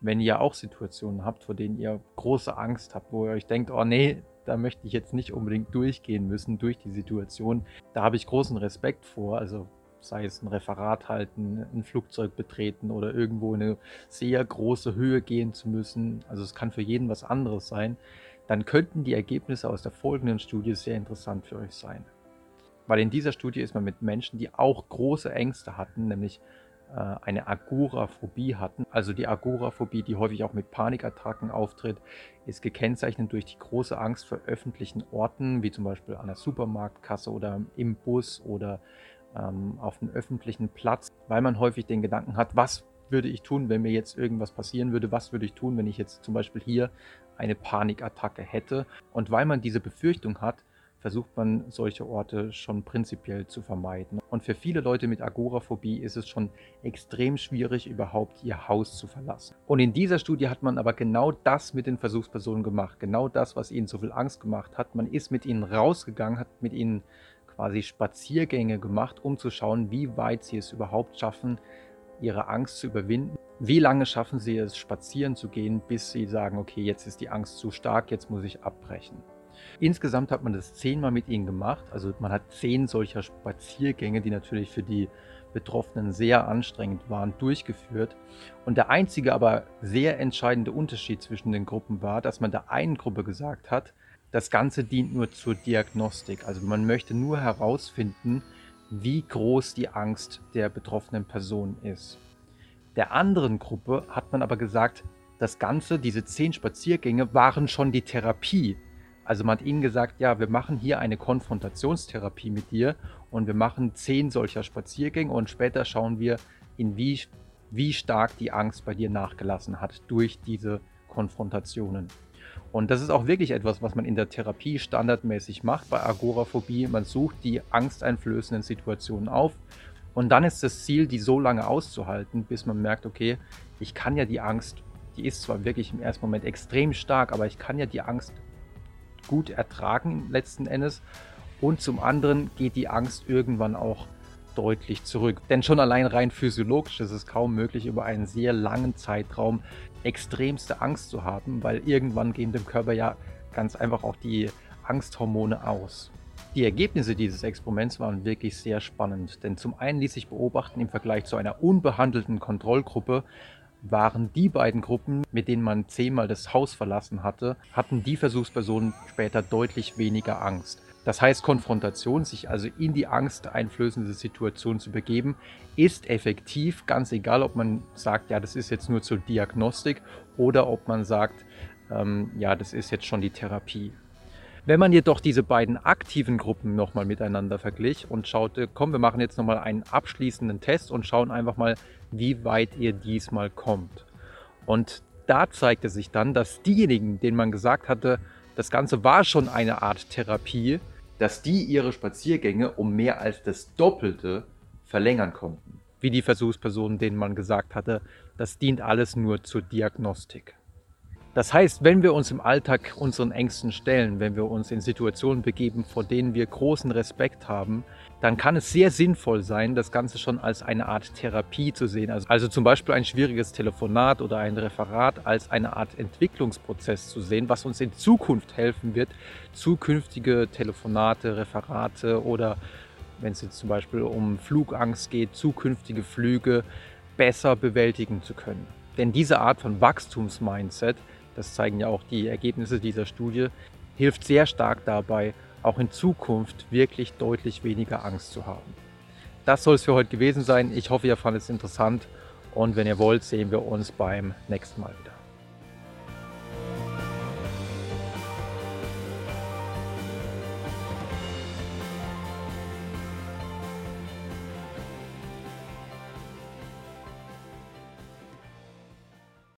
wenn ihr auch Situationen habt, vor denen ihr große Angst habt, wo ihr euch denkt, oh nee, da möchte ich jetzt nicht unbedingt durchgehen müssen durch die Situation. Da habe ich großen Respekt vor. Also sei es ein Referat halten, ein Flugzeug betreten oder irgendwo in eine sehr große Höhe gehen zu müssen. Also es kann für jeden was anderes sein. Dann könnten die Ergebnisse aus der folgenden Studie sehr interessant für euch sein. Weil in dieser Studie ist man mit Menschen, die auch große Ängste hatten, nämlich eine Agoraphobie hatten. Also die Agoraphobie, die häufig auch mit Panikattacken auftritt, ist gekennzeichnet durch die große Angst vor öffentlichen Orten, wie zum Beispiel an der Supermarktkasse oder im Bus oder ähm, auf einem öffentlichen Platz, weil man häufig den Gedanken hat, was würde ich tun, wenn mir jetzt irgendwas passieren würde, was würde ich tun, wenn ich jetzt zum Beispiel hier eine Panikattacke hätte. Und weil man diese Befürchtung hat, versucht man solche Orte schon prinzipiell zu vermeiden. Und für viele Leute mit Agoraphobie ist es schon extrem schwierig, überhaupt ihr Haus zu verlassen. Und in dieser Studie hat man aber genau das mit den Versuchspersonen gemacht. Genau das, was ihnen so viel Angst gemacht hat. Man ist mit ihnen rausgegangen, hat mit ihnen quasi Spaziergänge gemacht, um zu schauen, wie weit sie es überhaupt schaffen, ihre Angst zu überwinden. Wie lange schaffen sie es, spazieren zu gehen, bis sie sagen, okay, jetzt ist die Angst zu stark, jetzt muss ich abbrechen. Insgesamt hat man das zehnmal mit ihnen gemacht. Also man hat zehn solcher Spaziergänge, die natürlich für die Betroffenen sehr anstrengend waren, durchgeführt. Und der einzige, aber sehr entscheidende Unterschied zwischen den Gruppen war, dass man der einen Gruppe gesagt hat, das Ganze dient nur zur Diagnostik. Also man möchte nur herausfinden, wie groß die Angst der betroffenen Person ist. Der anderen Gruppe hat man aber gesagt, das Ganze, diese zehn Spaziergänge waren schon die Therapie also man hat ihnen gesagt, ja, wir machen hier eine Konfrontationstherapie mit dir und wir machen zehn solcher Spaziergänge und später schauen wir, in wie, wie stark die Angst bei dir nachgelassen hat durch diese Konfrontationen. Und das ist auch wirklich etwas, was man in der Therapie standardmäßig macht bei Agoraphobie. Man sucht die angsteinflößenden Situationen auf und dann ist das Ziel, die so lange auszuhalten, bis man merkt, okay, ich kann ja die Angst, die ist zwar wirklich im ersten Moment extrem stark, aber ich kann ja die Angst gut ertragen letzten Endes. Und zum anderen geht die Angst irgendwann auch deutlich zurück. Denn schon allein rein physiologisch ist es kaum möglich, über einen sehr langen Zeitraum extremste Angst zu haben, weil irgendwann gehen dem Körper ja ganz einfach auch die Angsthormone aus. Die Ergebnisse dieses Experiments waren wirklich sehr spannend, denn zum einen ließ sich beobachten im Vergleich zu einer unbehandelten Kontrollgruppe, waren die beiden Gruppen, mit denen man zehnmal das Haus verlassen hatte, hatten die Versuchspersonen später deutlich weniger Angst. Das heißt, Konfrontation, sich also in die Angst einflößende Situation zu begeben, ist effektiv, ganz egal, ob man sagt, ja, das ist jetzt nur zur Diagnostik oder ob man sagt, ähm, ja, das ist jetzt schon die Therapie. Wenn man jedoch diese beiden aktiven Gruppen nochmal miteinander verglich und schaute, komm, wir machen jetzt nochmal einen abschließenden Test und schauen einfach mal, wie weit ihr diesmal kommt. Und da zeigte sich dann, dass diejenigen, denen man gesagt hatte, das Ganze war schon eine Art Therapie, dass die ihre Spaziergänge um mehr als das Doppelte verlängern konnten. Wie die Versuchspersonen, denen man gesagt hatte, das dient alles nur zur Diagnostik. Das heißt, wenn wir uns im Alltag unseren Ängsten stellen, wenn wir uns in Situationen begeben, vor denen wir großen Respekt haben, dann kann es sehr sinnvoll sein, das Ganze schon als eine Art Therapie zu sehen. Also, also, zum Beispiel ein schwieriges Telefonat oder ein Referat als eine Art Entwicklungsprozess zu sehen, was uns in Zukunft helfen wird, zukünftige Telefonate, Referate oder wenn es jetzt zum Beispiel um Flugangst geht, zukünftige Flüge besser bewältigen zu können. Denn diese Art von Wachstumsmindset das zeigen ja auch die Ergebnisse dieser Studie, hilft sehr stark dabei, auch in Zukunft wirklich deutlich weniger Angst zu haben. Das soll es für heute gewesen sein. Ich hoffe, ihr fandet es interessant und wenn ihr wollt, sehen wir uns beim nächsten Mal wieder.